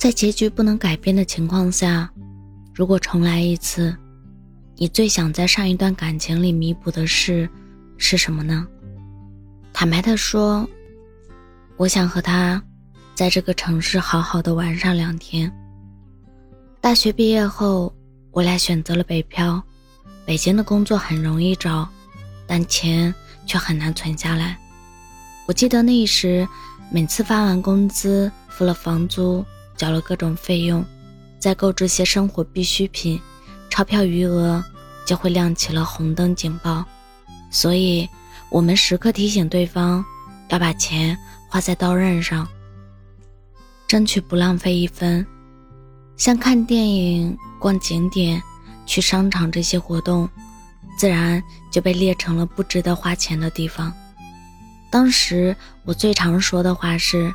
在结局不能改变的情况下，如果重来一次，你最想在上一段感情里弥补的事是什么呢？坦白的说，我想和他在这个城市好好的玩上两天。大学毕业后，我俩选择了北漂。北京的工作很容易找，但钱却很难存下来。我记得那时，每次发完工资，付了房租，缴了各种费用，再购置些生活必需品，钞票余额就会亮起了红灯警报。所以，我们时刻提醒对方要把钱花在刀刃上，争取不浪费一分。像看电影、逛景点。去商场这些活动，自然就被列成了不值得花钱的地方。当时我最常说的话是：“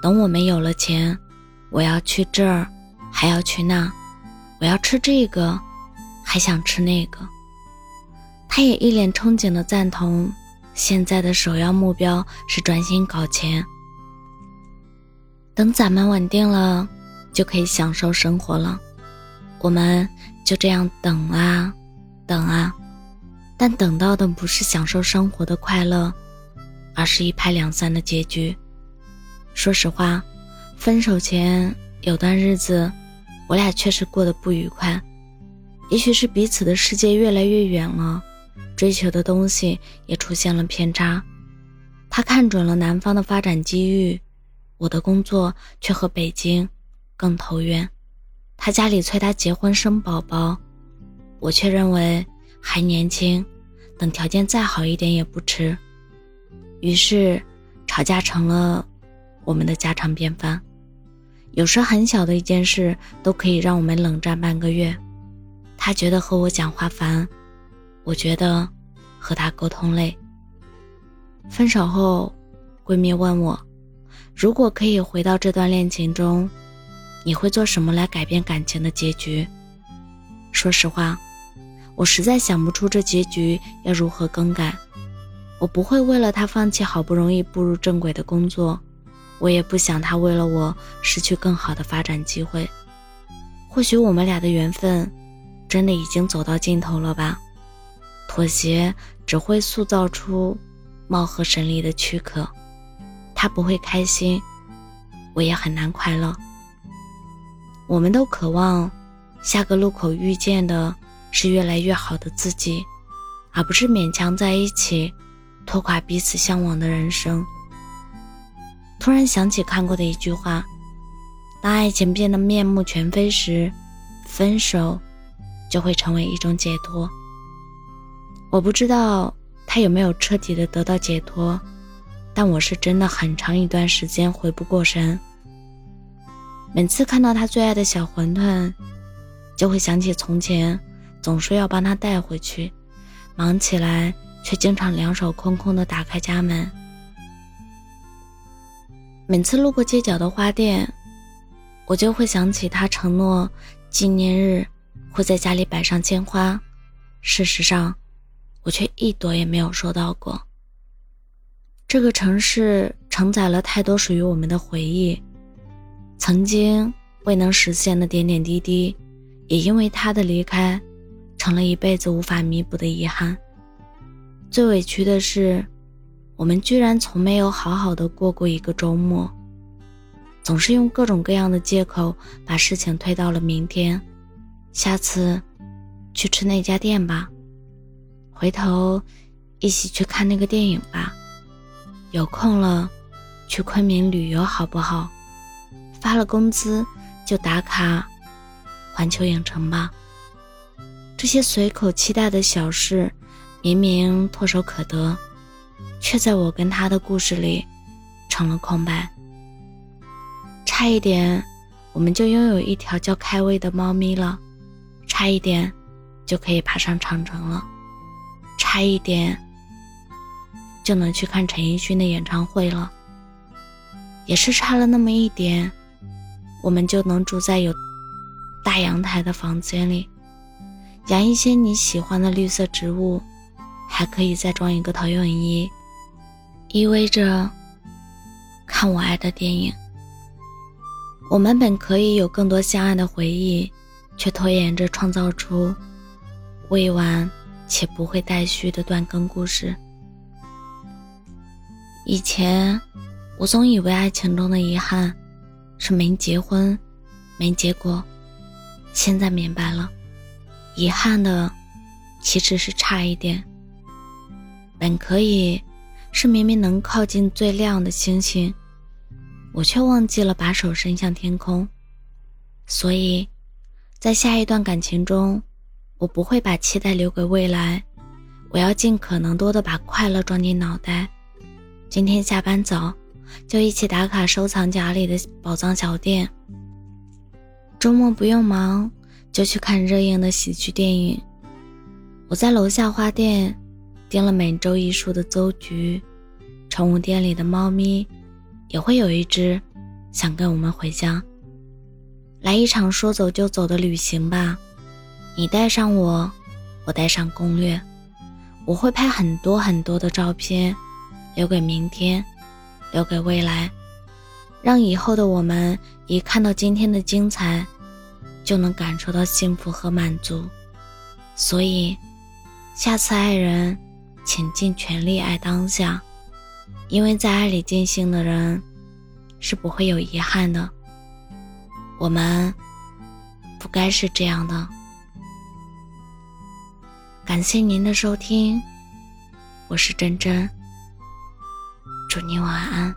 等我们有了钱，我要去这儿，还要去那，我要吃这个，还想吃那个。”他也一脸憧憬的赞同。现在的首要目标是专心搞钱，等咱们稳定了，就可以享受生活了。我们。就这样等啊，等啊，但等到的不是享受生活的快乐，而是一拍两散的结局。说实话，分手前有段日子，我俩确实过得不愉快。也许是彼此的世界越来越远了，追求的东西也出现了偏差。他看准了南方的发展机遇，我的工作却和北京更投缘。他家里催他结婚生宝宝，我却认为还年轻，等条件再好一点也不迟。于是，吵架成了我们的家常便饭。有时很小的一件事都可以让我们冷战半个月。他觉得和我讲话烦，我觉得和他沟通累。分手后，闺蜜问我，如果可以回到这段恋情中。你会做什么来改变感情的结局？说实话，我实在想不出这结局要如何更改。我不会为了他放弃好不容易步入正轨的工作，我也不想他为了我失去更好的发展机会。或许我们俩的缘分真的已经走到尽头了吧？妥协只会塑造出貌合神离的躯壳，他不会开心，我也很难快乐。我们都渴望下个路口遇见的是越来越好的自己，而不是勉强在一起，拖垮彼此向往的人生。突然想起看过的一句话：当爱情变得面目全非时，分手就会成为一种解脱。我不知道他有没有彻底的得到解脱，但我是真的很长一段时间回不过神。每次看到他最爱的小馄饨，就会想起从前总说要帮他带回去，忙起来却经常两手空空的打开家门。每次路过街角的花店，我就会想起他承诺纪念日会在家里摆上鲜花，事实上，我却一朵也没有收到过。这个城市承载了太多属于我们的回忆。曾经未能实现的点点滴滴，也因为他的离开，成了一辈子无法弥补的遗憾。最委屈的是，我们居然从没有好好的过过一个周末，总是用各种各样的借口把事情推到了明天。下次去吃那家店吧，回头一起去看那个电影吧，有空了去昆明旅游好不好？发了工资就打卡环球影城吧。这些随口期待的小事，明明唾手可得，却在我跟他的故事里成了空白。差一点，我们就拥有一条叫开胃的猫咪了；差一点，就可以爬上长城了；差一点，就能去看陈奕迅的演唱会了。也是差了那么一点。我们就能住在有大阳台的房间里，养一些你喜欢的绿色植物，还可以再装一个投影仪，意味着看我爱的电影。我们本可以有更多相爱的回忆，却拖延着创造出未完且不会待续的断更故事。以前，我总以为爱情中的遗憾是没结婚、没结果。现在明白了，遗憾的岂止是差一点。本可以是明明能靠近最亮的星星，我却忘记了把手伸向天空。所以，在下一段感情中，我不会把期待留给未来，我要尽可能多的把快乐装进脑袋。今天下班早，就一起打卡收藏夹里的宝藏小店。周末不用忙，就去看热映的喜剧电影。我在楼下花店订了每周一束的邹菊，宠物店里的猫咪也会有一只想跟我们回家。来一场说走就走的旅行吧，你带上我，我带上攻略，我会拍很多很多的照片。留给明天，留给未来，让以后的我们一看到今天的精彩，就能感受到幸福和满足。所以，下次爱人，请尽全力爱当下，因为在爱里尽兴的人，是不会有遗憾的。我们不该是这样的。感谢您的收听，我是真真。祝您晚安。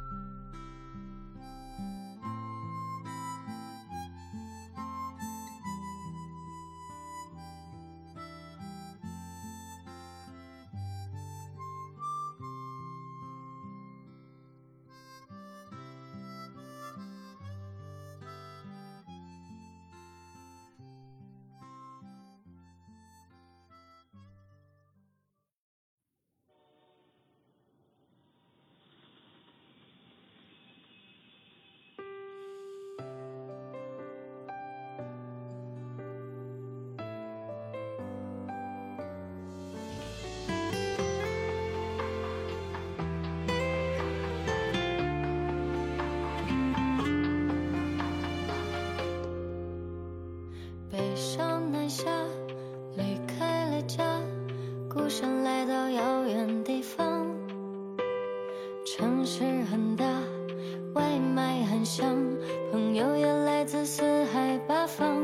朋友也来自四海八方。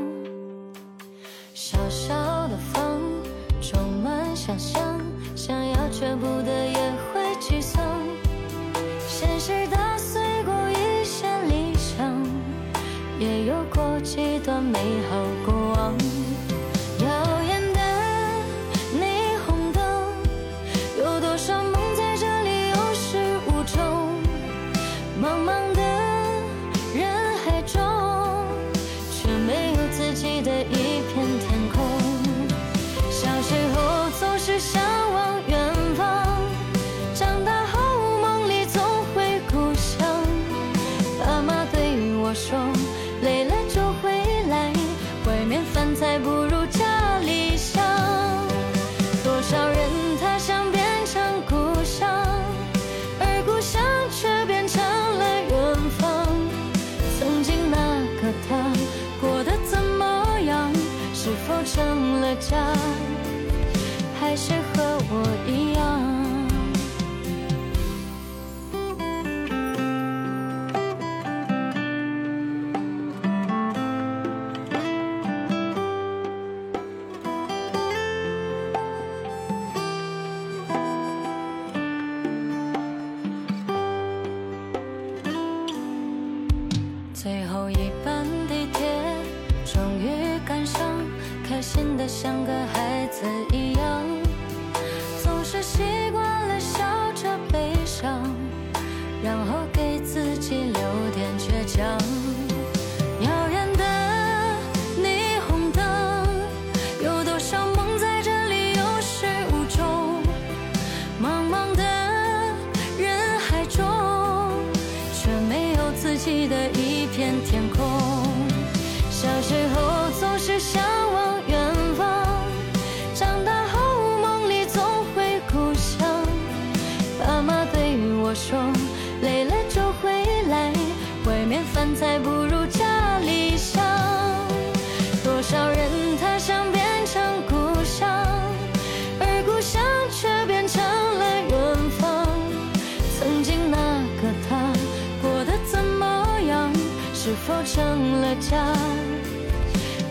否成了家，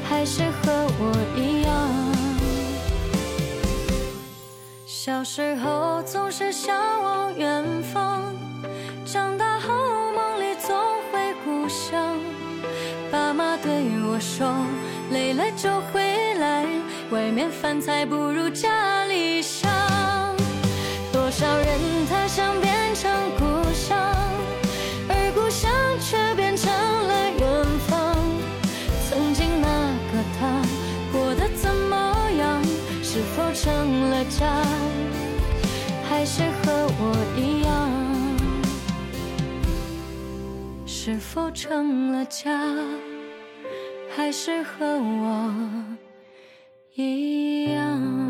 还是和我一样？小时候总是向往远方，长大后梦里总会故乡。爸妈对我说，累了就回来，外面饭菜不如家里香。多少人他想变成家还是和我一样是否成了家还是和我一样？